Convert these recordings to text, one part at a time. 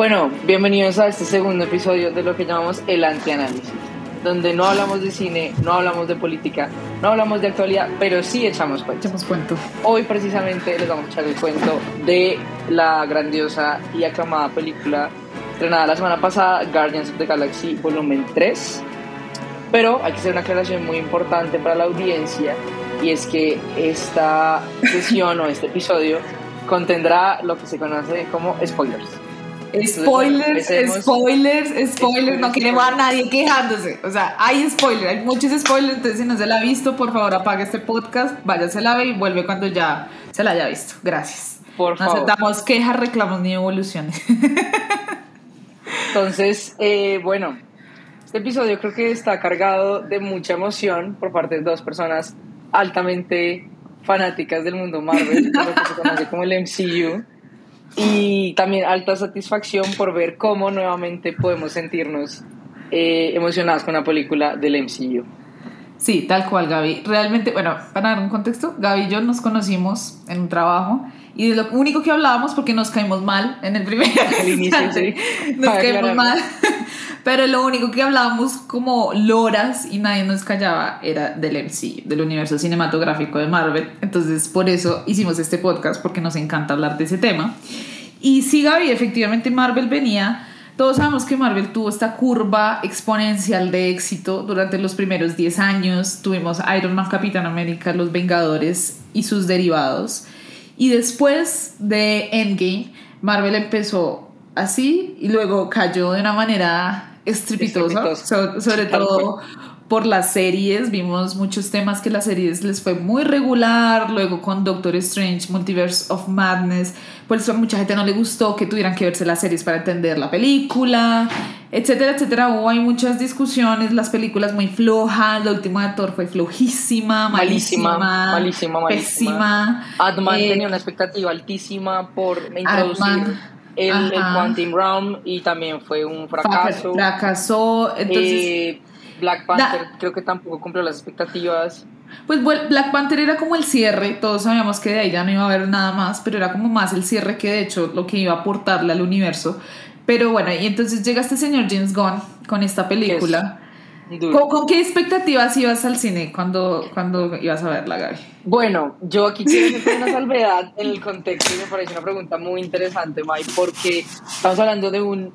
Bueno, bienvenidos a este segundo episodio de lo que llamamos el antianálisis, donde no hablamos de cine, no hablamos de política, no hablamos de actualidad, pero sí echamos cuento. Echamos cuento. Hoy precisamente les vamos a echar el cuento de la grandiosa y aclamada película estrenada la semana pasada, Guardians of the Galaxy Volumen 3. Pero hay que hacer una aclaración muy importante para la audiencia y es que esta sesión o este episodio contendrá lo que se conoce como spoilers. Spoilers, spoilers, spoilers, no queremos a nadie quejándose. O sea, hay spoilers, hay muchos spoilers, entonces si no se la ha visto, por favor apague este podcast, váyase a ver y vuelve cuando ya se la haya visto. Gracias. Por no aceptamos quejas, reclamos ni evoluciones. Entonces, eh, bueno, este episodio creo que está cargado de mucha emoción por parte de dos personas altamente fanáticas del mundo Marvel, lo que se conoce como el MCU y también alta satisfacción por ver cómo nuevamente podemos sentirnos eh, emocionados con una película del MCU. Sí, tal cual, Gaby. Realmente, bueno, para dar un contexto, Gaby y yo nos conocimos en un trabajo y de lo único que hablábamos, porque nos caímos mal en el primer inicio, sí. nos caímos mal, pero lo único que hablábamos como loras y nadie nos callaba era del MCU, del universo cinematográfico de Marvel. Entonces, por eso hicimos este podcast, porque nos encanta hablar de ese tema. Y sí, Gaby, efectivamente Marvel venía. Todos sabemos que Marvel tuvo esta curva exponencial de éxito durante los primeros 10 años. Tuvimos Iron Man, Capitán América, Los Vengadores y sus derivados. Y después de Endgame, Marvel empezó así y luego cayó de una manera estrepitosa, sobre todo por las series, vimos muchos temas que las series les fue muy regular, luego con Doctor Strange, Multiverse of Madness, por eso a mucha gente no le gustó que tuvieran que verse las series para entender la película, etcétera, etcétera. Hubo hay muchas discusiones, las películas muy flojas, la última de Thor fue flojísima, malísima, malísima, malísima, pésima. Adman eh, tenía una expectativa altísima por introducir el, el, Quantum Realm y también fue un fracaso. Fracasó, entonces... Eh, Black Panther creo que tampoco cumplió las expectativas. Pues Black Panther era como el cierre, todos sabíamos que de ahí ya no iba a haber nada más, pero era como más el cierre que de hecho lo que iba a aportarle al universo. Pero bueno, y entonces llega este señor James Gunn con esta película. ¿Con, qué expectativas ibas al cine cuando, cuando ibas a verla, Gaby? Bueno, yo aquí quiero hacer una salvedad en el contexto y me parece una pregunta muy interesante, Mike, porque estamos hablando de un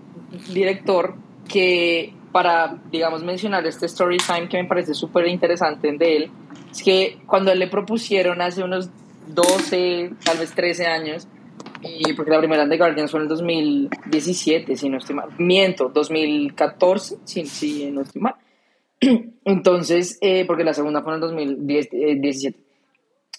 director que para, digamos, mencionar este story time que me parece súper interesante de él, es que cuando él le propusieron hace unos 12, tal vez 13 años, y porque la primera de Guardians fue en el 2017, si no estoy mal, miento, 2014, si, si no estoy mal. Entonces, eh, porque la segunda fue en el 2017.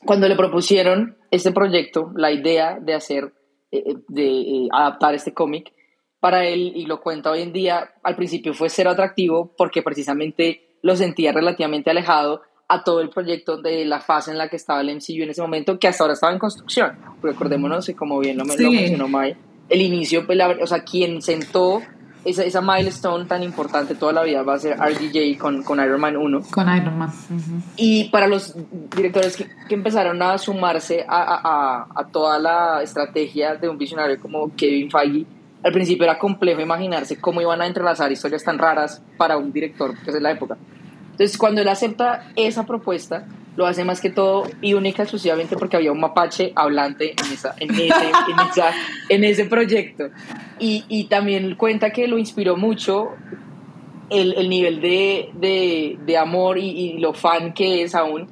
Cuando le propusieron este proyecto, la idea de hacer, eh, de eh, adaptar este cómic, para él, y lo cuenta hoy en día, al principio fue cero atractivo porque precisamente lo sentía relativamente alejado a todo el proyecto de la fase en la que estaba el MCU en ese momento, que hasta ahora estaba en construcción. Recordémonos, y como bien lo, mencionó Mai, el inicio, pues, o sea, quien sentó esa, esa, milestone tan importante toda la vida va a ser RDJ con, con Iron Man 1. Con Iron Man. Y para los directores que, que empezaron a sumarse a, a, a, toda la estrategia de un visionario como Kevin Feige, al principio era complejo imaginarse cómo iban a entrelazar historias tan raras para un director, que es la época. Entonces, cuando él acepta esa propuesta, lo hace más que todo y única exclusivamente porque había un mapache hablante en, esa, en, ese, en, ese proyecto. Y, y, también cuenta que lo inspiró mucho el, el nivel de, de, de amor y, y, lo fan que es aún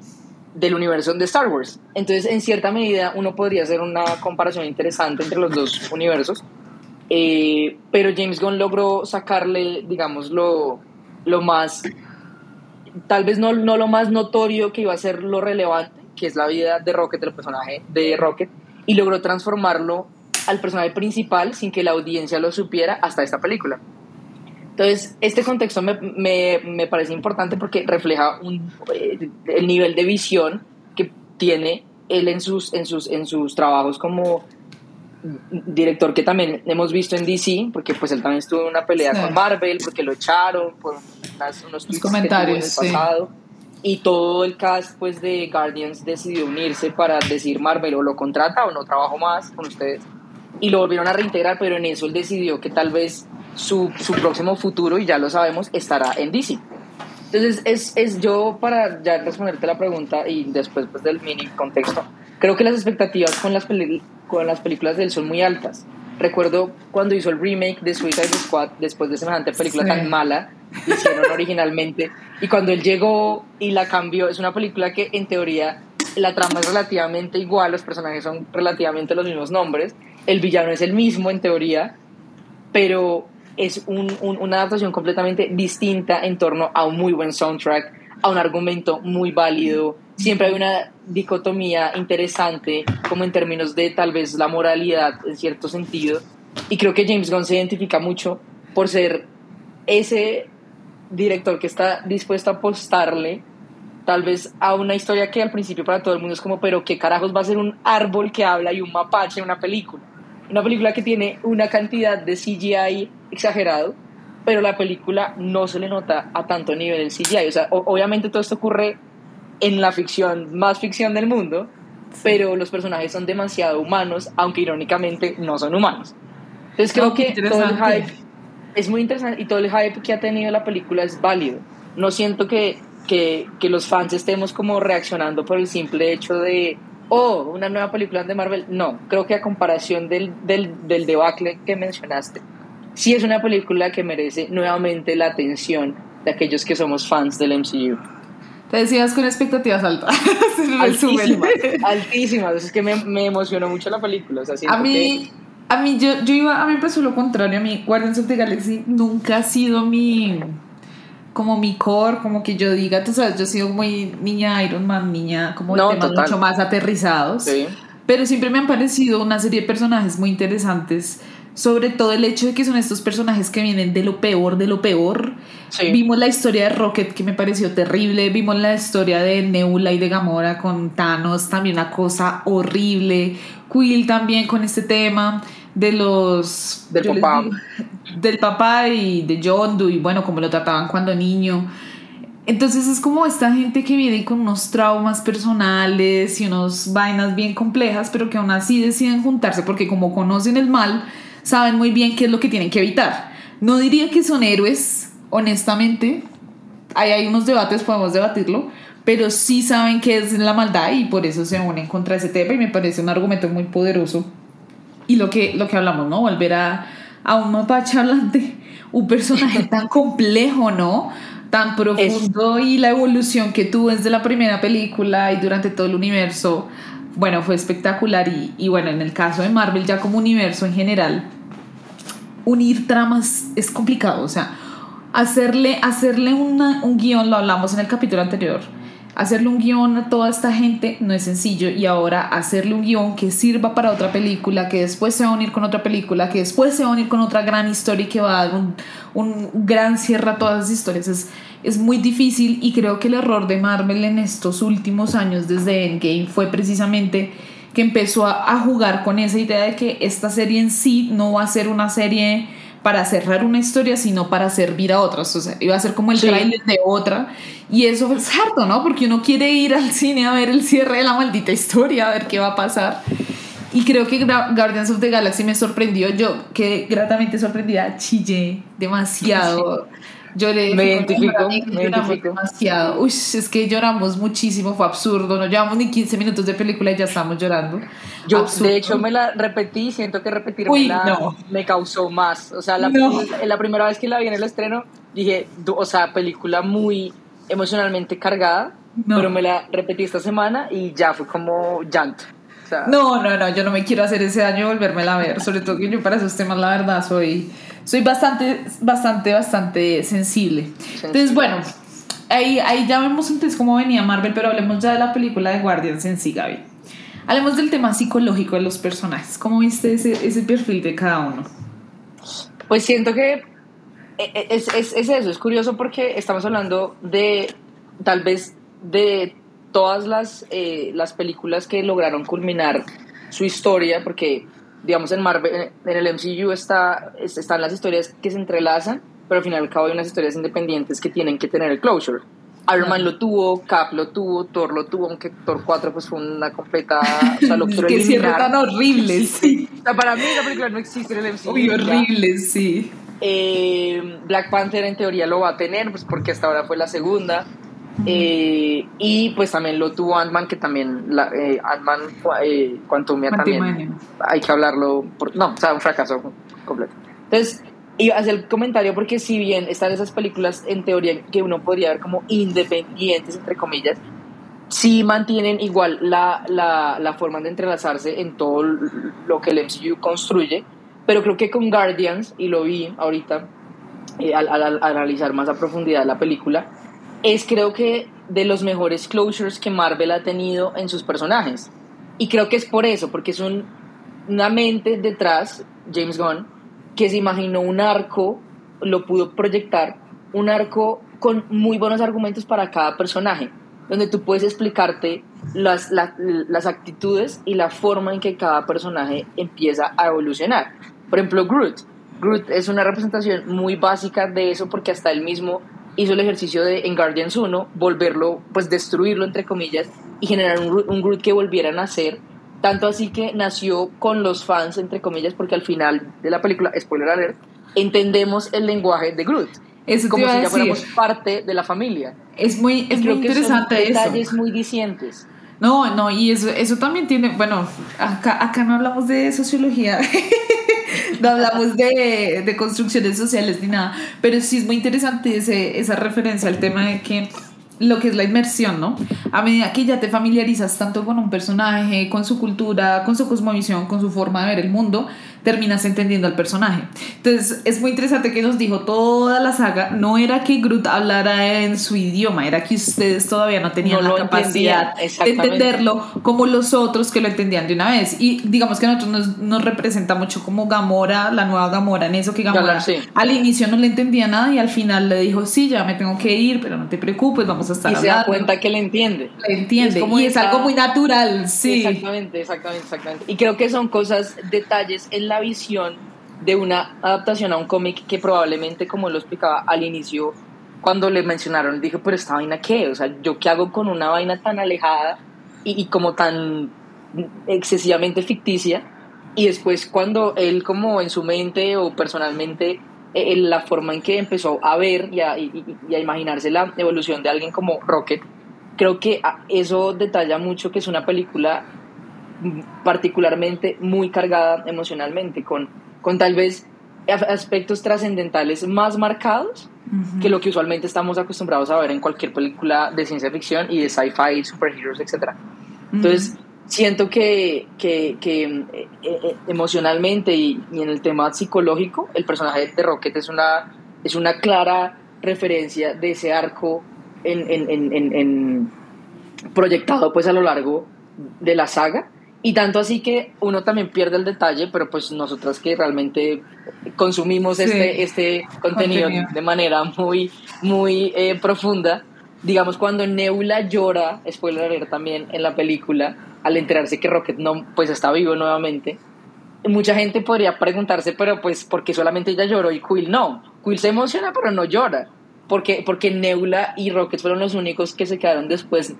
del universo de Star Wars. Entonces, en cierta medida, uno podría hacer una comparación interesante entre los dos universos eh, pero James Gunn logró sacarle, digamos, lo, lo más, tal vez no, no, lo más notorio que iba a ser lo relevante, que es la vida de Rocket, el personaje de Rocket, y logró transformarlo al personaje principal sin que la audiencia lo supiera hasta esta película. Entonces, este contexto me, me, me parece importante porque refleja un, eh, el nivel de visión que tiene él en sus, en sus, en sus trabajos como director que también hemos visto en DC, porque pues él también estuvo en una pelea con Marvel, porque lo echaron por unos comentarios en el pasado. Y todo el cast pues de Guardians decidió unirse para decir Marvel o lo contrata o no trabajo más con ustedes. y lo volvieron a reintegrar, pero en eso él decidió que tal vez su, su próximo futuro, y ya lo sabemos, estará en DC. Entonces, es, es yo para ya responderte la pregunta y después pues, del mini contexto, creo que las expectativas con las, con las películas de él son muy altas. Recuerdo cuando hizo el remake de Suicide Squad, después de semejante película tan mala, hicieron originalmente, y cuando él llegó y la cambió, es una película que en teoría la trama es relativamente igual, los personajes son relativamente los mismos nombres, el villano es el mismo en teoría, pero es una adaptación completamente distinta en torno a un muy buen soundtrack, a un argumento muy válido. Siempre hay una dicotomía interesante, como en términos de tal vez la moralidad en cierto sentido. Y creo que James Gunn se identifica mucho por ser ese director que está dispuesto a apostarle tal vez a una historia que al principio para todo el mundo es como, pero qué carajos va a ser un árbol que habla y un mapache en una película. Una película que tiene una cantidad de CGI exagerado, pero la película no se le nota a tanto nivel el CGI. O sea, obviamente todo esto ocurre en la ficción, más ficción del mundo, pero los personajes son demasiado humanos, aunque irónicamente no son humanos. Entonces creo que todo el hype es muy interesante y todo el hype que ha tenido la película es válido. No siento que, que, que los fans estemos como reaccionando por el simple hecho de oh, una nueva película de Marvel. No, creo que a comparación del, del, del debacle que mencionaste, sí es una película que merece nuevamente la atención de aquellos que somos fans del MCU. Te decías con expectativas altas. altísimas, altísimas. Es que me, me, emocionó mucho la película. a mí, a mí yo, yo iba, a mí me pasó lo contrario. A mí Guardians of the Galaxy nunca ha sido mi como mi core, como que yo diga, tú sabes, yo he sido muy niña Iron Man, niña como de temas mucho más aterrizados. Sí. Pero siempre me han parecido una serie de personajes muy interesantes, sobre todo el hecho de que son estos personajes que vienen de lo peor, de lo peor. Vimos la historia de Rocket que me pareció terrible, vimos la historia de Nebula y de Gamora con Thanos, también una cosa horrible. Quill también con este tema de los... Del papá. del papá y de John Doe y bueno, como lo trataban cuando niño. Entonces es como esta gente que viene con unos traumas personales y unas vainas bien complejas, pero que aún así deciden juntarse porque como conocen el mal, saben muy bien qué es lo que tienen que evitar. No diría que son héroes, honestamente. Ahí hay unos debates, podemos debatirlo, pero sí saben qué es la maldad y por eso se unen contra ese tema y me parece un argumento muy poderoso y lo que, lo que hablamos, ¿no? Volver a, a un mapache hablante, un personaje tan complejo, ¿no? Tan profundo y la evolución que tuvo desde la primera película y durante todo el universo, bueno, fue espectacular y, y bueno, en el caso de Marvel ya como universo en general, unir tramas es complicado, o sea, hacerle, hacerle un guion, lo hablamos en el capítulo anterior, hacerle un guion a toda esta gente no es sencillo y ahora hacerle un guion que sirva para otra película, que después se va a unir con otra película, que después se va a unir con otra gran historia y que va a dar un, un gran cierre a todas las historias es, es muy difícil y creo que el error de Marvel en estos últimos años desde Endgame fue precisamente que empezó a, a jugar con esa idea de que esta serie en sí no va a ser una serie para cerrar una historia, sino para servir a otras. O sea, iba a ser como el trailer de otra. Y eso es harto, ¿no? Porque uno quiere ir al cine a ver el cierre de la maldita historia, a ver qué va a pasar. Y creo que Guardians of the Galaxy me sorprendió. Yo que gratamente sorprendida, chillé demasiado. Yo le me identifico, me identifico. demasiado. Uy, es que lloramos muchísimo, fue absurdo. No llevamos ni 15 minutos de película y ya estamos llorando. Yo, de hecho, me la repetí. Siento que repetirme no. me causó más. O sea, la, la primera vez que la vi en el estreno, dije, o sea, película muy emocionalmente cargada. Pero me la repetí esta semana y ya fue como llanto. No, no, no, yo no me quiero hacer ese daño y volvérmela a ver. Sobre todo que yo para esos temas, la verdad, soy soy bastante, bastante, bastante sensible. Entonces, bueno, ahí, ahí ya vemos entonces cómo venía Marvel, pero hablemos ya de la película de Guardians en sí, Gaby. Hablemos del tema psicológico de los personajes. ¿Cómo viste ese, ese perfil de cada uno? Pues siento que eh, eh, es, es, es, eso, es curioso porque estamos hablando de tal vez de todas las, eh, las películas que lograron culminar su historia, porque digamos, en Marvel, en el MCU está, están las historias que se entrelazan, pero al final y al cabo hay unas historias independientes que tienen que tener el closure. Iron Man lo tuvo, Cap lo tuvo, Thor lo tuvo, aunque Thor 4 pues fue una completa... O sea, lo que cierre tan horrible, sí. O sea, para mí la película no existe en el MCU. Uy, horrible, sí. Eh, Black Panther en teoría lo va a tener, pues porque hasta ahora fue la segunda. Eh, y pues también lo tuvo Ant-Man, que también la, eh, Ant-Man eh, Quantumia también. Hay que hablarlo, por, no, o sea, un fracaso completo. Entonces, y hacer el comentario porque si bien están esas películas en teoría que uno podría ver como independientes, entre comillas, sí mantienen igual la, la, la forma de entrelazarse en todo lo que el MCU construye, pero creo que con Guardians, y lo vi ahorita eh, al, al, analizar más a profundidad la película, es creo que de los mejores closures que Marvel ha tenido en sus personajes. Y creo que es por eso, porque es un, una mente detrás, James Gunn, que se imaginó un arco, lo pudo proyectar, un arco con muy buenos argumentos para cada personaje, donde tú puedes explicarte las, las, actitudes y la forma en que cada personaje empieza a evolucionar. Por ejemplo, Groot. Groot es una representación muy básica de eso porque hasta él mismo hizo el ejercicio de en Guardians 1 volverlo, pues destruirlo entre comillas y generar un, un Groot que volviera a nacer tanto así que nació con los fans, entre comillas, porque al final de la película, spoiler alert, entendemos el lenguaje de Groot. Es como si ya fuéramos parte de la familia. Es muy, es muy interesante son detalles muy dicientes. No, no, y eso, eso también tiene, bueno, acá, acá no hablamos de sociología, no hablamos de, de, construcciones sociales ni nada, pero sí es muy interesante ese, esa referencia al tema de que lo que es la inmersión, ¿no? A medida que ya te familiarizas tanto con un personaje, con su cultura, con su cosmovisión, con su forma de ver el mundo, terminas entendiendo al personaje. Entonces, es muy interesante que nos dijo toda la saga, no era que Groot hablara en su idioma, era que ustedes todavía no tenían la capacidad de entenderlo como los otros que lo entendían de una vez. Y digamos que a nosotros nos, representa mucho como Gamora, la nueva Gamora, en eso que Gamora al inicio no le entendía nada y al final le dijo, sí, ya me tengo que ir, pero no te preocupes, vamos a estar y se da cuenta que le entiende. Le entiende, y es, algo muy natural, sí. Exactamente, exactamente, exactamente. Y creo que son cosas, detalles en la visión de una adaptación a un cómic que probablemente, como lo explicaba al inicio, cuando le mencionaron, dije, pero esta vaina qué, o sea, yo qué hago con una vaina tan alejada y, como tan excesivamente ficticia, y después cuando él como en su mente o personalmente, eh, la forma en que empezó a ver y a, y a imaginarse la evolución de alguien como Rocket, creo que eso detalla mucho que es una película particularmente muy cargada emocionalmente, con, con tal vez aspectos trascendentales más marcados que lo que usualmente estamos acostumbrados a ver en cualquier película de ciencia ficción y de sci-fi, superheroes, etc. Entonces, siento que, que, que eh, eh, emocionalmente y, en el tema psicológico, el personaje de Rocket es una, es una clara referencia de ese arco en, en, en, en proyectado pues a lo largo de la saga. Y tanto así que uno también pierde el detalle, pero pues nosotras que realmente consumimos este, este contenido, de manera muy, muy eh, profunda, digamos cuando Nebula llora, spoiler alert también en la película, al enterarse que Rocket no, pues está vivo nuevamente, mucha gente podría preguntarse, pero pues, ¿por qué solamente ella lloró y Quill no? Quill se emociona, pero no llora. Porque, porque Nebula y Rocket fueron los únicos que se quedaron después,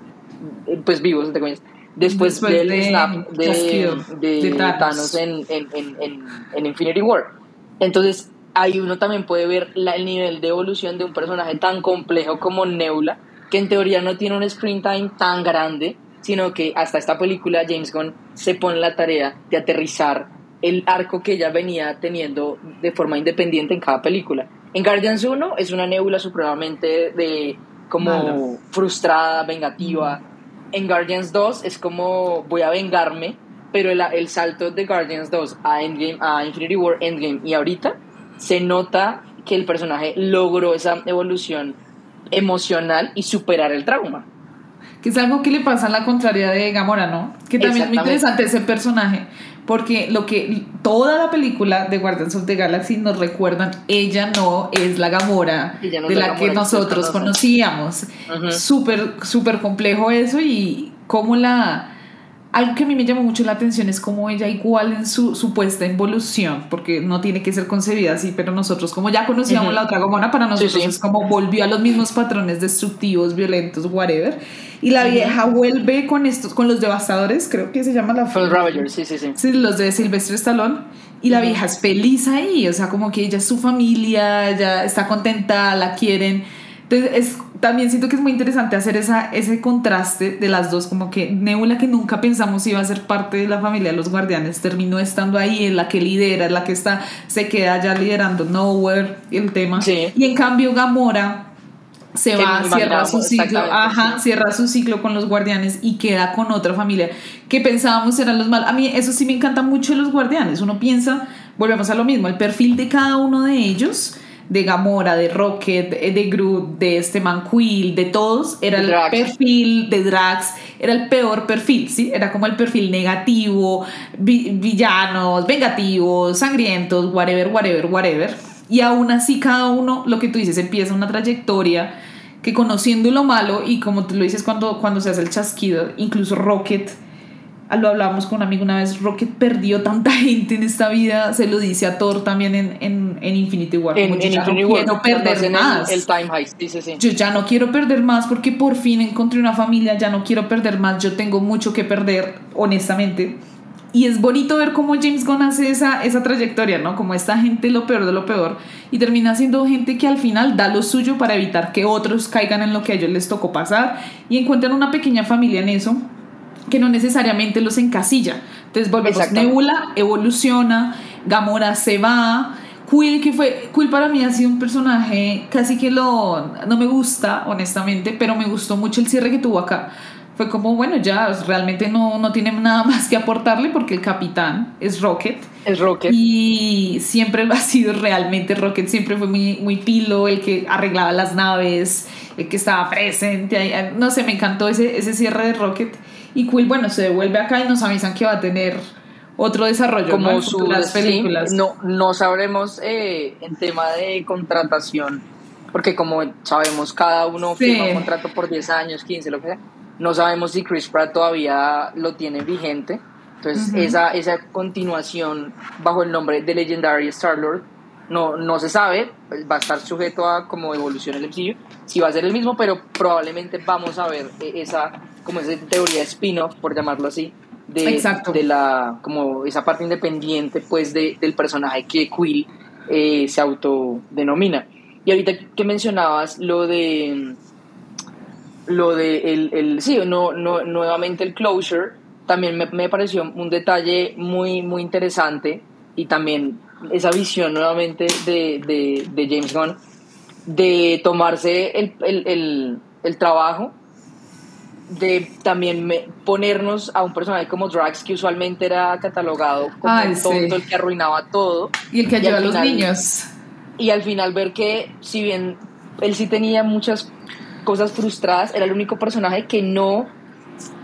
pues vivos, entre comillas después, del de, snap de, Thanos, en, en, Infinity War. Entonces, ahí uno también puede ver el nivel de evolución de un personaje tan complejo como Nebula, que en teoría no tiene un screen time tan grande, sino que hasta esta película James Gunn se pone la tarea de aterrizar el arco que ella venía teniendo de forma independiente en cada película. En Guardians 1 es una Nebula supremamente de como frustrada, vengativa en Guardians 2 es como voy a vengarme, pero el, el salto de Guardians 2 a, Endgame, a Infinity War Endgame y ahorita se nota que el personaje logró esa evolución emocional y superar el trauma. Que es algo que le pasa a la contraria de Gamora, ¿no? Que también es muy interesante ese personaje, porque lo que toda la película de Guardians of the Galaxy nos recuerdan, ella no es la Gamora de la, que nosotros conocíamos. Súper, súper complejo eso y cómo la algo que a mí me llamó mucho la atención es cómo ella igual en su supuesta evolución, porque no tiene que ser concebida así, pero nosotros como ya conocíamos la otra Gomora, para nosotros es como volvió a los mismos patrones destructivos, violentos, whatever. Y la vieja vuelve con estos, con los devastadores, creo que se llama la... Los Ravagers, sí, sí, sí. Sí, los de Silvestre Stallone. Y la vieja es feliz ahí, o sea, como que ella es su familia, ya está contenta, la quieren. Entonces, es, también siento que es muy interesante hacer esa, ese contraste de las dos, como que Nebula, que nunca pensamos iba a ser parte de la familia de los guardianes, terminó estando ahí, en la que lidera, en la que está, se queda ya liderando Nowhere, el tema. Y en cambio, Gamora se va, cierra su ciclo, ajá, cierra su ciclo con los guardianes y queda con otra familia que pensábamos eran los malos. A mí eso sí me encanta mucho los guardianes. Uno piensa, volvemos a lo mismo, el perfil de cada uno de ellos de Gamora, de Rocket, de Groot, de este Man Quill, de todos, era el perfil de Drax, era el peor perfil, ¿sí? Era como el perfil negativo, villanos, vengativos, sangrientos, whatever, whatever, whatever. Y aún así cada uno, lo que tú dices, empieza una trayectoria que conociendo lo malo y como tú lo dices cuando, cuando se hace el chasquido, incluso Rocket lo hablábamos con un amigo una vez, Rocket perdió tanta gente en esta vida, se lo dice a Thor también en, en, en Infinity War. En, en Infinity War. quiero perder más. El, time heist, dice sí. Yo ya no quiero perder más porque por fin encontré una familia, ya no quiero perder más, yo tengo mucho que perder, honestamente. Y es bonito ver cómo James Gunn hace esa, esa trayectoria, ¿no? Como esta gente lo peor de lo peor. Y termina siendo gente que al final da lo suyo para evitar que otros caigan en lo que a ellos les tocó pasar. Y encuentran una pequeña familia en eso que no necesariamente los encasilla. Entonces volvemos, Nebula evoluciona, Gamora se va, Quill, que fue, Quill para mí ha sido un personaje casi que lo, no me gusta, honestamente, pero me gustó mucho el cierre que tuvo acá. Fue como, bueno, ya realmente no, no tiene nada más que aportarle porque el capitán es Rocket. Es Rocket. Y siempre ha sido realmente Rocket, siempre fue muy, muy pilo, el que arreglaba las naves, el que estaba presente. No sé, me encantó ese, ese cierre de Rocket. Y Quill, bueno, se devuelve acá y nos avisan que va a tener otro desarrollo como sus películas. no, no sabremos eh, en tema de contratación, porque como sabemos, cada uno firma un contrato por 10 años, 15, lo que sea. No sabemos si Chris Pratt todavía lo tiene vigente. Entonces, esa, esa continuación bajo el nombre de Legendary Star-Lord no, no se sabe, va a estar sujeto a como evolución el MCU, si va a ser el mismo, pero probablemente vamos a ver eh, esa como esa teoría spin-off, por llamarlo así, de, de la, como esa parte independiente pues de, del personaje que Quill eh, se autodenomina. Y ahorita que mencionabas lo de lo de el, el sí, no, no, nuevamente el closure, también me, me, pareció un detalle muy, muy interesante y también esa visión nuevamente de, de, de James Gunn de tomarse el, el, el, el trabajo de también ponernos a un personaje como Drax, que usualmente era catalogado como el tonto, el que arruinaba todo. Y el que ayuda a los niños. Y al final ver que, si bien él sí tenía muchas cosas frustradas, era el único personaje que no,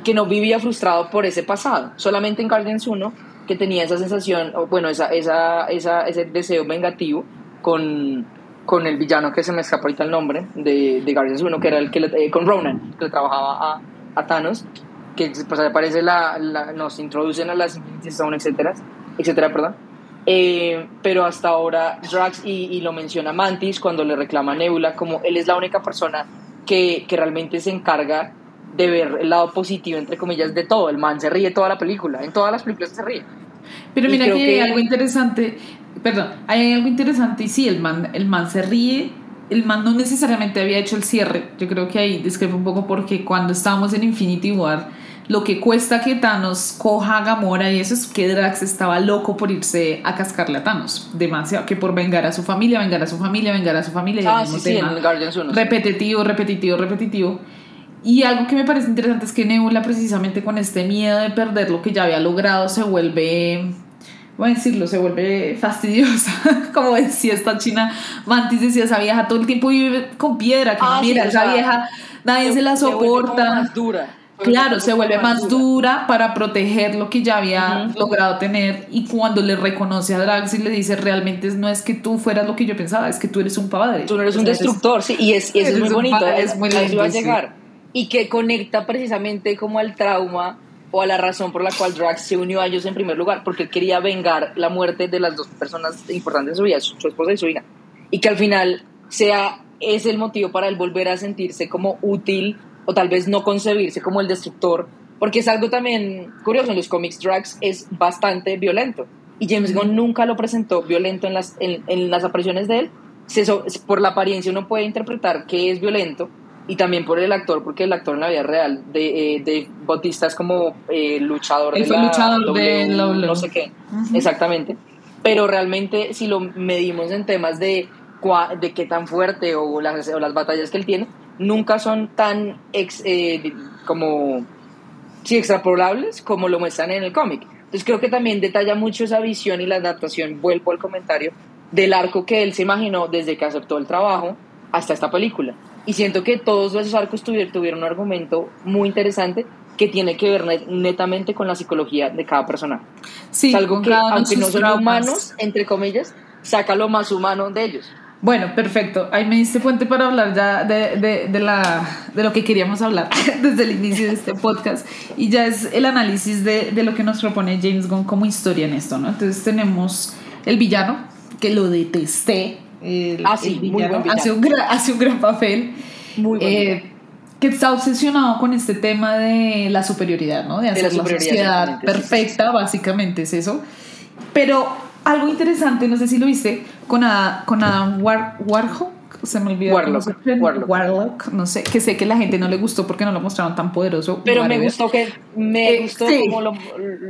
que no vivía frustrado por ese pasado. Solamente en Guardians 1, que tenía esa sensación, bueno, esa, esa, esa, ese deseo vengativo con, con el villano que se me escapa ahorita el nombre de, de Guardians 1, que era el que eh, con Ronan, que le trabajaba a, a Thanos, que pues aparece la, nos introducen a las Infinity Stone, etcétera, etcétera, perdón. Eh, pero hasta ahora Drax y, y, lo menciona Mantis cuando le reclama a Nebula como él es la única persona que, que realmente se encarga de ver el lado positivo entre comillas de todo el man se ríe toda la película en todas las películas se ríe pero mira que, hay algo interesante perdón hay algo interesante y sí el man el man se ríe el man no necesariamente había hecho el cierre. Yo creo que ahí discrepo un poco porque cuando estábamos en Infinity War, lo que cuesta que Thanos coja a Gamora y eso es que Drax estaba loco por irse a cascarle a Thanos. Demasiado. Que por vengar a su familia, vengar a su familia, vengar a su familia. Ah, sí, sí, en Guardians 1. Repetitivo, repetitivo, repetitivo. Y algo que me parece interesante es que Nebula precisamente con este miedo de perder lo que ya había logrado se vuelve voy a decirlo, se vuelve fastidiosa. Como decía esta china, Mantis decía, esa vieja todo el tiempo vive con piedra, que ah, mira, esa vieja nadie se, la soporta. más dura. Claro, se vuelve más dura. para proteger lo que ya había logrado tener y cuando le reconoce a Drax y le dice realmente no es que tú fueras lo que yo pensaba, es que tú eres un padre. Tú no eres un destructor, sí, y es, es muy bonito, es muy lindo, llegar. Y que conecta precisamente como al trauma o a la razón por la cual Drax se unió a ellos en primer lugar, porque él quería vengar la muerte de las dos personas importantes en su vida, su, esposa y su hija. Y que al final sea es el motivo para él volver a sentirse como útil o tal vez no concebirse como el destructor, porque es algo también curioso, en los cómics Drax es bastante violento y James Gunn nunca lo presentó violento en las, en, las apariciones de él. por la apariencia uno puede interpretar que es violento, y también por el actor, porque el actor en la vida real de, eh, de Bautista es como eh, luchador de luchador de no sé qué, exactamente. Pero realmente si lo medimos en temas de, de qué tan fuerte o las, o las batallas que él tiene, nunca son tan ex, eh, como sí, extrapolables como lo muestran en el cómic. Entonces creo que también detalla mucho esa visión y la adaptación, vuelvo al comentario, del arco que él se imaginó desde que aceptó el trabajo hasta esta película. Y siento que todos esos arcos tuvieron, un argumento muy interesante que tiene que ver netamente con la psicología de cada persona. Sí, algo que, aunque no son humanos, entre comillas, saca lo más humano de ellos. Bueno, perfecto. Ahí me diste fuente para hablar ya de, de, de, la, de lo que queríamos hablar desde el inicio de este podcast. Y ya es el análisis de, de lo que nos propone James Gunn como historia en esto, ¿no? Entonces tenemos el villano, que lo detesté, ah, sí, muy hace, un gran, hace un gran papel. Muy eh, que está obsesionado con este tema de la superioridad, ¿no? De hacer la, sociedad perfecta, básicamente es eso. Pero algo interesante, no sé si lo viste, con, con Adam War, Warhol, se me olvidó. Warlock, Warlock. no sé, que sé que la gente no le gustó porque no lo mostraron tan poderoso. Pero me gustó que, me eh, gustó como lo,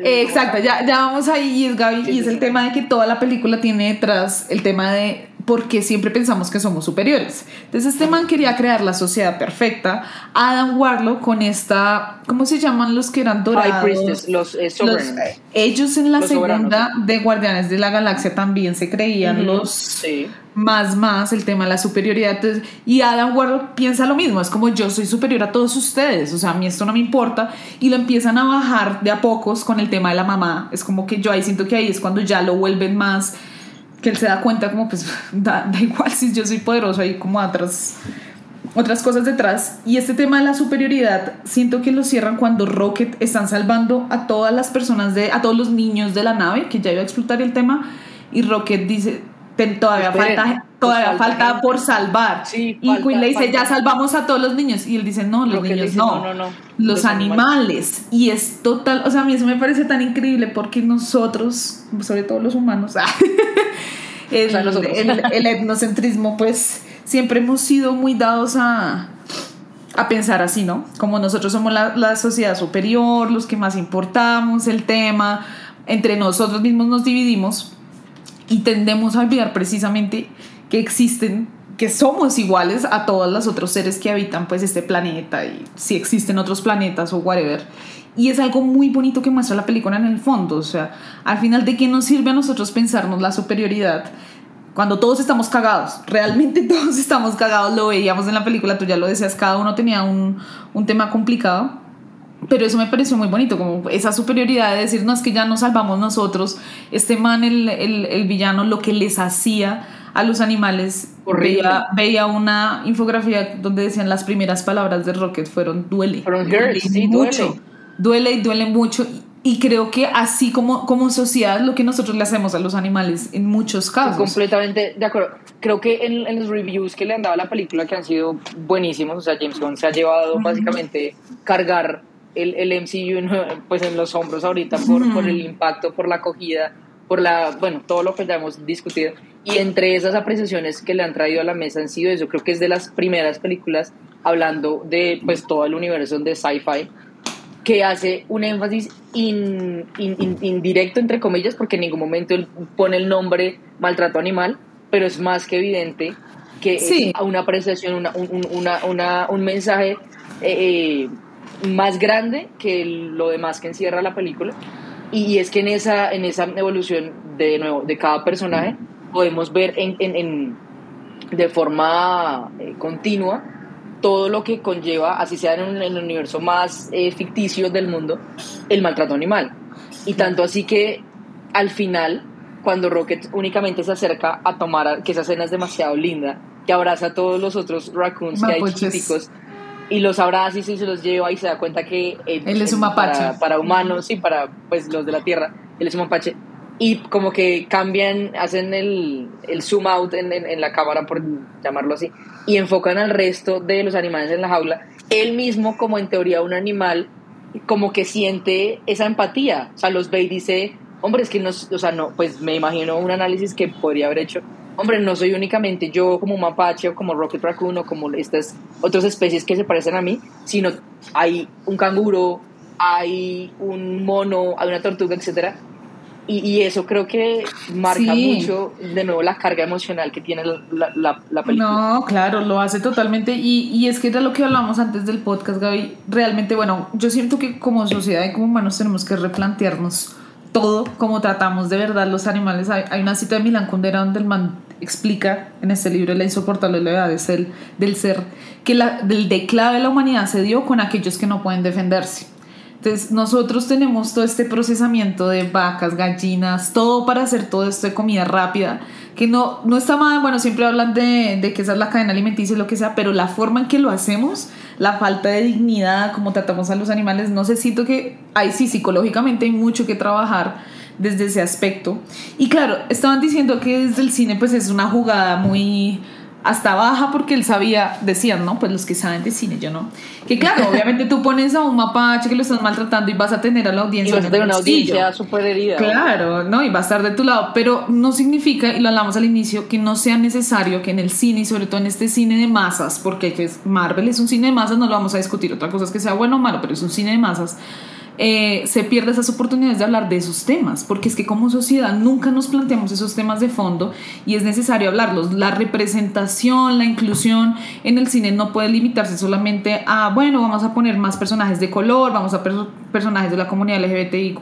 Exacto, ya, ya vamos ahí, y es Gaby, y es el tema de que toda la película tiene detrás el tema de porque siempre pensamos que somos superiores. Entonces este man quería crear la sociedad perfecta. Adam Warlock con esta, ¿cómo se llaman los que eran dorados? los, eh, ellos en la segunda de Guardianes de la Galaxia también se creían los más más el tema de la superioridad. y Adam Warlock piensa lo mismo, es como yo soy superior a todos ustedes, o sea, a mí esto no me importa y lo empiezan a bajar de a pocos con el tema de la mamá. Es como que yo ahí siento que ahí es cuando ya lo vuelven más que él se da cuenta como pues da, igual si yo soy poderoso hay como otras otras cosas detrás. Y este tema de la superioridad siento que lo cierran cuando Rocket están salvando a todas las personas de a todos los niños de la nave que ya iba a explotar el tema y Rocket dice todavía falta todavía falta, por salvar. Y Queen le dice ya salvamos a todos los niños y él dice no los niños no, los, animales. y es total o sea a mí eso me parece tan increíble porque nosotros sobre todo los humanos el, el, etnocentrismo, pues siempre hemos sido muy dados a, a pensar así, ¿no? Como nosotros somos la, la, sociedad superior, los que más importamos, el tema, entre nosotros mismos nos dividimos y tendemos a olvidar precisamente que existen que somos iguales a todos los otros seres que habitan pues este planeta y si existen otros planetas o whatever y es algo muy bonito que muestra la película en el fondo. O sea, al final, ¿de qué nos sirve a nosotros pensarnos la superioridad? Cuando todos estamos cagados, realmente todos estamos cagados, lo veíamos en la película, tú ya lo decías, cada uno tenía un, un tema complicado, pero eso me pareció muy bonito, como esa superioridad de decir, no, es que ya nos salvamos nosotros, este man, el, el, el villano, lo que les hacía a los animales, veía, veía, una infografía donde decían las primeras palabras de Rocket fueron duele, duele mucho. Duele y duele mucho. Y creo que así como, como sociedad, lo que nosotros le hacemos a los animales en muchos casos. Completamente de acuerdo. Creo que en, los reviews que le han dado a la película, que han sido buenísimos, o sea, James Gunn se ha llevado básicamente cargar el, el MCU pues, en los hombros ahorita por, por el impacto, por la acogida, por la, bueno, todo lo que ya hemos discutido. Y entre esas apreciaciones que le han traído a la mesa han sido eso. Creo que es de las primeras películas hablando de pues todo el universo de sci-fi que hace un énfasis indirecto, entre comillas, porque en ningún momento él pone el nombre maltrato animal, pero es más que evidente que es una apreciación, una, una, un mensaje eh, eh, más grande que lo demás que encierra la película. Y es que en esa, en esa evolución de, nuevo, de cada personaje podemos ver en, en, de forma eh, continua todo lo que conlleva, así sea en, el universo más eh, ficticio del mundo, el maltrato animal. Y tanto así que al final, cuando Rocket únicamente se acerca a tomar, que esa escena es demasiado linda, que abraza a todos los otros raccoons que hay chiquiticos, y los abraza y se los lleva y se da cuenta que él es un mapache. Para, humanos y para pues los de la tierra, él es un mapache. Y como que cambian, hacen el, el zoom out en, en, la cámara, por llamarlo así, y enfocan al resto de los animales en la jaula. Él mismo, como en teoría un animal, como que siente esa empatía. O sea, los ve y dice, hombre, es que no, o sea, no, pues me imagino un análisis que podría haber hecho hombre, no soy únicamente yo como mapache o como rocket raccoon o como estas otras especies que se parecen a mí, sino hay un canguro, hay un mono, hay una tortuga, etcétera. Y, eso creo que marca mucho, de nuevo, la carga emocional que tiene la, la, película. No, claro, lo hace totalmente. Y, y es que era lo que hablamos antes del podcast, Gaby. Realmente, bueno, yo siento que como sociedad y como humanos tenemos que replantearnos todo como tratamos de verdad los animales. Hay, una cita de Milan Kundera donde el man explica en este libro La insoportable levedad del, del ser que la, del declave de la humanidad se dio con aquellos que no pueden defenderse. Entonces nosotros tenemos todo este procesamiento de vacas, gallinas, todo para hacer todo esto de comida rápida, que no, no está mal, bueno, siempre hablan de, de que esa es la cadena alimenticia y lo que sea, pero la forma en que lo hacemos la falta de dignidad, como tratamos a los animales, no sé, siento que ahí sí, psicológicamente hay mucho que trabajar desde ese aspecto. Y claro, estaban diciendo que desde el cine pues es una jugada muy hasta baja porque él sabía, decían, ¿no? Pues los que saben de cine, yo no. Que claro, obviamente tú pones a un mapache que lo estás maltratando y vas a tener a la audiencia. Y vas a tener una audiencia súper herida. Claro, ¿no? Y va a estar de tu lado. Pero no significa, y lo hablamos al inicio, que no sea necesario que en el cine, y sobre todo en este cine de masas, porque Marvel es un cine de masas, no lo vamos a discutir. Otra cosa es que sea bueno o malo, pero es un cine de masas eh, se pierde esas oportunidades de hablar de esos temas, porque es que como sociedad nunca nos planteamos esos temas de fondo y es necesario hablarlos. La representación, la inclusión en el cine no puede limitarse solamente a, bueno, vamos a poner más personajes de color, vamos a personajes de la comunidad LGBTIQ,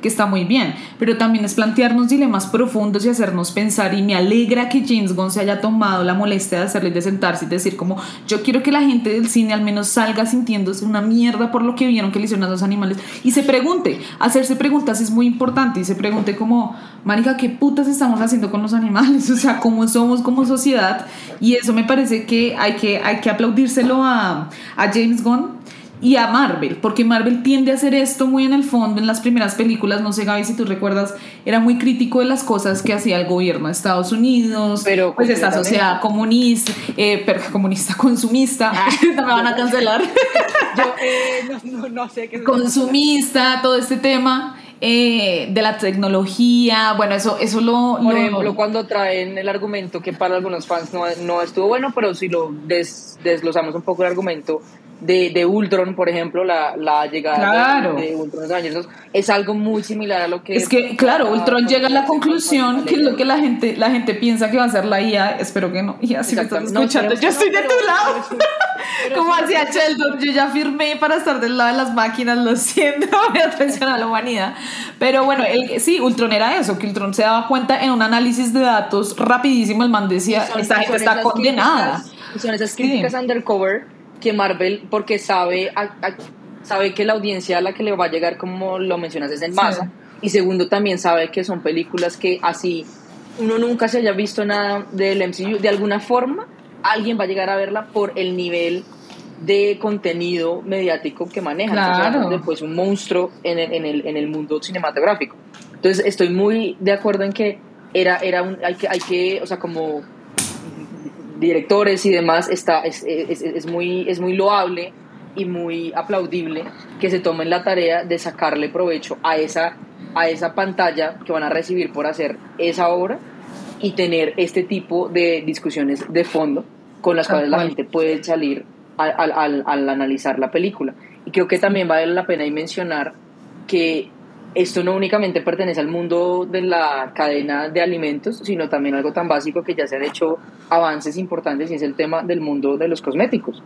que está muy bien, pero también es plantearnos dilemas profundos y hacernos pensar. Y me alegra que James Gunn se haya tomado la molestia de hacerle de sentarse y decir, como yo quiero que la gente del cine al menos salga sintiéndose una mierda por lo que vieron que le hicieron a los animales y se pregunte, hacerse preguntas es muy importante y se pregunte como, marica, ¿qué putas estamos haciendo con los animales? O sea, ¿cómo somos como sociedad? Y eso me parece que hay que, hay que aplaudírselo a, a James Gunn y a Marvel, porque Marvel tiende a hacer esto muy en el fondo en las primeras películas, no sé Gaby si tú recuerdas, era muy crítico de las cosas que hacía el gobierno de Estados Unidos, pero pues esta sociedad comunista, eh, comunista consumista, ah. me van a cancelar. Yo eh, no, no, sé qué consumista, todo este tema. Eh, de la tecnología, bueno, eso, eso lo... Por ejemplo, cuando traen el argumento que para algunos fans no, no estuvo bueno, pero si lo des, desglosamos un poco el argumento, de, de Ultron, por ejemplo, la, la llegada de, Ultron es algo muy similar a lo que... Es que, claro, Ultron llega a la conclusión que es lo que la gente, la gente piensa que va a ser la IA, espero que no, IA, si me estás escuchando, yo estoy de tu lado. Como hacía Sheldon, yo ya firmé para estar del lado de las máquinas, lo siento, voy a traicionar a la humanidad. Pero bueno, el, sí, Ultron era eso, que Ultron se daba cuenta en un análisis de datos rapidísimo, el man decía, esta gente está condenada. son esas críticas undercover que Marvel, porque sabe, sabe que la audiencia a la que le va a llegar, como lo mencionas, es en masa. Y segundo, también sabe que son películas que así uno nunca se haya visto nada del MCU, de alguna forma, alguien va a llegar a verla por el nivel de contenido mediático que maneja. Claro. Entonces, un monstruo en el, en, el, en el mundo cinematográfico. Entonces, estoy muy de acuerdo en que era, era un, hay que, hay que, o sea, como directores y demás, está, es, es, es, muy, es muy loable y muy aplaudible que se tomen la tarea de sacarle provecho a esa, a esa pantalla que van a recibir por hacer esa obra y tener este tipo de discusiones de fondo con las cuales la gente puede salir al, al, al, analizar la película. Y creo que también vale la pena mencionar que esto no únicamente pertenece al mundo de la cadena de alimentos, sino también algo tan básico que ya se han hecho avances importantes y es el tema del mundo de los cosméticos.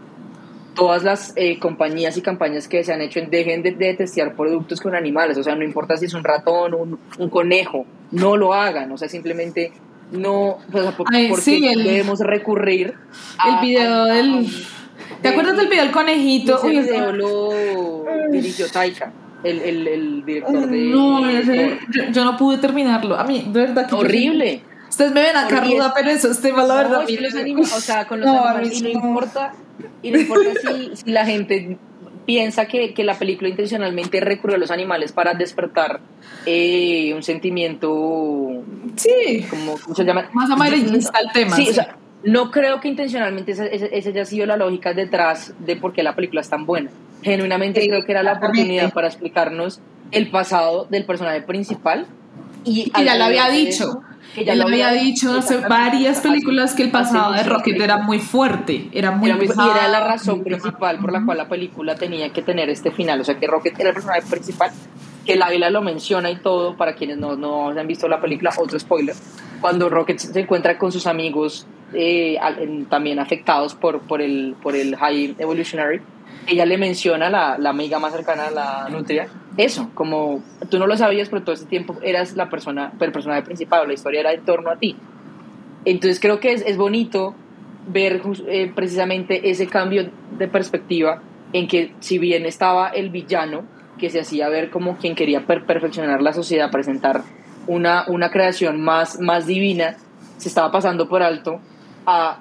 Todas las eh, compañías y campañas que se han hecho en dejen de, testear productos con animales, o sea, no importa si es un ratón, un, un conejo, no lo hagan, o sea, simplemente no, porque debemos recurrir El video del... ¿Te acuerdas del video del conejito? Ese video lo dirigió Taika el, el, el director de. No, yo, no pude terminarlo. A mí, de verdad que. Horrible. Ustedes me ven acá ruda, pero eso es tema, la verdad. los o sea, con los animales, y no importa Y no importa si, la gente piensa que, que, la película intencionalmente recurre a los animales para despertar eh, un sentimiento. Sí. Como, ¿cómo se llama? Más amarillista el tema. Sí, o sea, no creo que intencionalmente esa, esa, haya sido la lógica detrás de por qué la película es tan buena. Genuinamente creo que era la oportunidad para explicarnos el pasado del personaje principal. Y, ya lo había dicho. Que ya lo había dicho hace varias películas que el pasado de Rocket era muy fuerte, era muy era, Y era la razón principal por la cual la película tenía que tener este final. O sea, que Rocket era el personaje principal, que la Águila lo menciona y todo, para quienes no, no han visto la película, otro spoiler. Cuando Rocket se encuentra con sus amigos eh, también afectados por, por, el, por el High Evolutionary, ella le menciona la, la amiga más cercana a la nutria, eso, como tú no lo sabías, pero todo ese tiempo eras la persona, el personaje principal, la historia era en torno a ti. Entonces creo que es, es bonito ver eh, precisamente ese cambio de perspectiva en que si bien estaba el villano, que se hacía ver como quien quería perfeccionar la sociedad, presentar una, una creación más, más divina, se estaba pasando por alto a,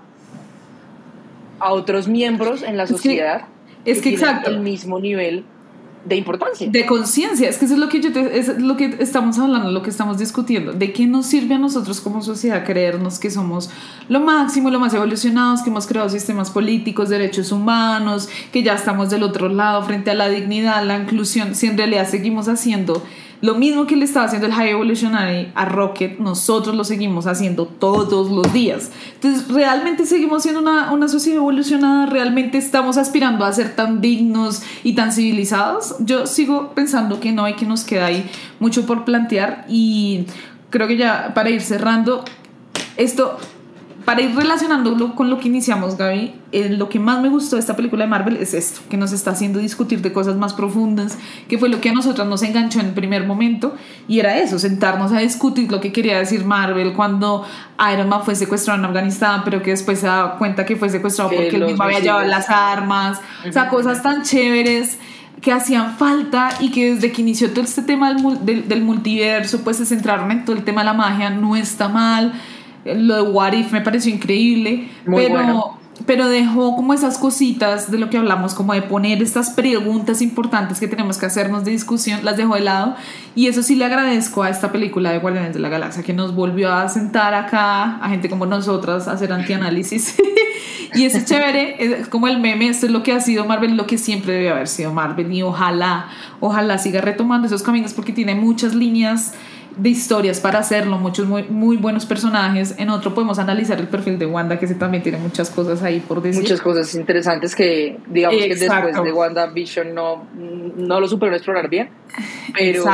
a otros miembros en la sociedad es que, exacto. el mismo nivel de importancia. De conciencia, es que eso es lo que yo es lo que estamos hablando, lo que estamos discutiendo. ¿De qué nos sirve a nosotros como sociedad creernos que somos lo máximo, lo más evolucionados, que hemos creado sistemas políticos, derechos humanos, que ya estamos del otro lado frente a la dignidad, la inclusión, si en realidad seguimos haciendo lo mismo que le estaba haciendo el High Evolutionary a Rocket, nosotros lo seguimos haciendo todos los días. Entonces, ¿realmente seguimos siendo una, una sociedad evolucionada? ¿Realmente estamos aspirando a ser tan dignos y tan civilizados? Yo sigo pensando que no hay que nos queda ahí mucho por plantear y creo que ya para ir cerrando, esto para ir relacionándolo con lo que iniciamos, Gaby, eh, lo que más me gustó de esta película de Marvel es esto, que nos está haciendo discutir de cosas más profundas, que fue lo que a nosotros nos enganchó en el primer momento, y era eso, sentarnos a discutir lo que quería decir Marvel cuando Iron Man fue secuestrado en Afganistán, pero que después se da cuenta que fue secuestrado porque él mismo había llevado las armas, o sea, cosas tan chéveres que hacían falta y que desde que inició todo este tema del, del multiverso, pues se centraron en todo el tema de la magia, no está mal lo de What If me pareció increíble, pero, pero dejó como esas cositas de lo que hablamos, como de poner estas preguntas importantes que tenemos que hacernos de discusión, las dejó de lado. Y eso sí le agradezco a esta película de Guardianes de la Galaxia, que nos volvió a sentar acá, a gente como nosotras, a hacer antianálisis. y es chévere, es como el meme, esto es lo que ha sido Marvel, lo que siempre debe haber sido Marvel. Y ojalá, ojalá siga retomando esos caminos porque tiene muchas líneas de historias para hacerlo, muchos muy, muy buenos personajes. En otro podemos analizar el perfil de Wanda, que también tiene muchas cosas ahí por decir. Muchas cosas interesantes que, digamos que después de Wanda Vision no, no lo supieron explorar bien, pero,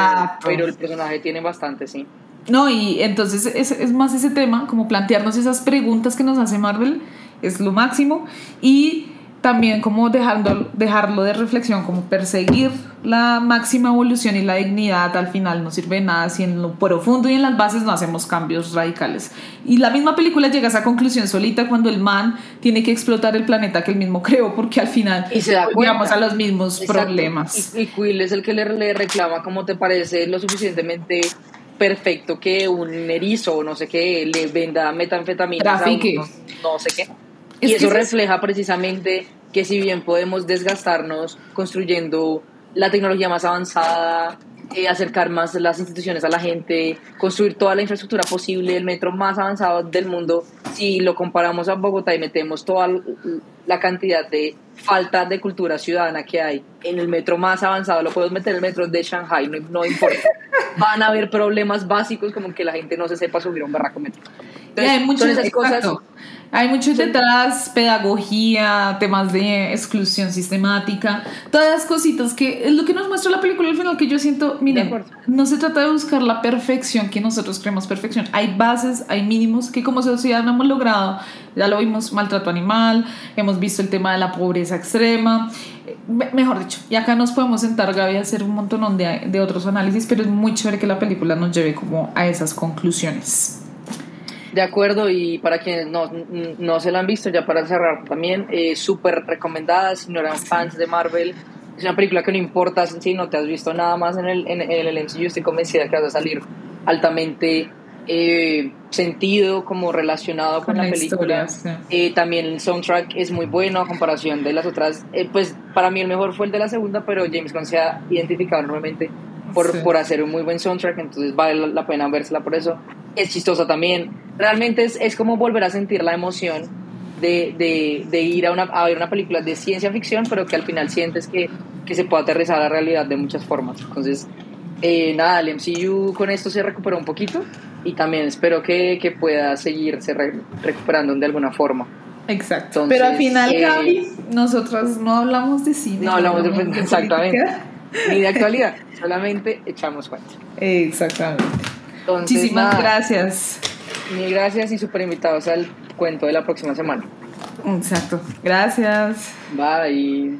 pero el personaje tiene bastante, sí. No, y entonces es, es más ese tema, como plantearnos esas preguntas que nos hace Marvel, es lo máximo. Y también como dejando, dejarlo de reflexión, como perseguir la máxima evolución y la dignidad al final no sirve de nada si en lo profundo y en las bases no hacemos cambios radicales. Y la misma película llega a esa conclusión solita cuando el man tiene que explotar el planeta que él mismo creó porque al final y se da llegamos a los mismos problemas. Y, Quill es el que le, le reclama cómo te parece lo suficientemente perfecto que un erizo o no sé qué le venda metanfetamina. No, no sé qué y eso refleja precisamente que si bien podemos desgastarnos construyendo la tecnología más avanzada, eh, acercar más las instituciones a la gente, construir toda la infraestructura posible, el metro más avanzado del mundo, si lo comparamos a Bogotá y metemos toda la cantidad de falta de cultura ciudadana que hay en el metro más avanzado, lo podemos meter en el metro de Shanghai, no, no importa. Van a haber problemas básicos como que la gente no se sepa subir un barraco metro. Entonces, hay muchas cosas hay mucho detrás, pedagogía, temas de exclusión sistemática, todas las cositas que es lo que nos muestra la película al final que yo siento, miren, no se trata de buscar la perfección que nosotros creemos perfección, hay bases, hay mínimos que como sociedad no hemos logrado, ya lo vimos, maltrato animal, hemos visto el tema de la pobreza extrema, mejor dicho, y acá nos podemos sentar, Gaby, a hacer un montón de, de otros análisis, pero es muy chévere que la película nos lleve como a esas conclusiones. De acuerdo, y para quienes no, no se la han visto, ya para cerrar también, eh, súper recomendada si no eran fans de Marvel. Es una película que no importa si no te has visto nada más en el, en, el MCU, estoy convencida que vas a salir altamente eh, sentido como relacionado con, la, película. Eh, también el soundtrack es muy bueno a comparación de las otras. Eh, pues para mí el mejor fue el de la segunda, pero James Gunn se ha identificado normalmente por, por hacer un muy buen soundtrack, entonces vale la pena vérsela por eso. Es chistosa también. Realmente es, es como volver a sentir la emoción de, de, de, ir a, una, a ver una película de ciencia ficción, pero que al final sientes que, que se puede aterrizar a la realidad de muchas formas. Entonces, eh, nada, el MCU con esto se recuperó un poquito y también espero que, que pueda seguirse recuperando de alguna forma. Exacto. Pero al final, eh, Gaby, nosotros no hablamos de cine. No hablamos de, exactamente. Ni de actualidad, solamente echamos cuenta. Exactamente. Muchísimas gracias. Mil gracias y súper invitados al cuento de la próxima semana. Exacto. Gracias. Bye.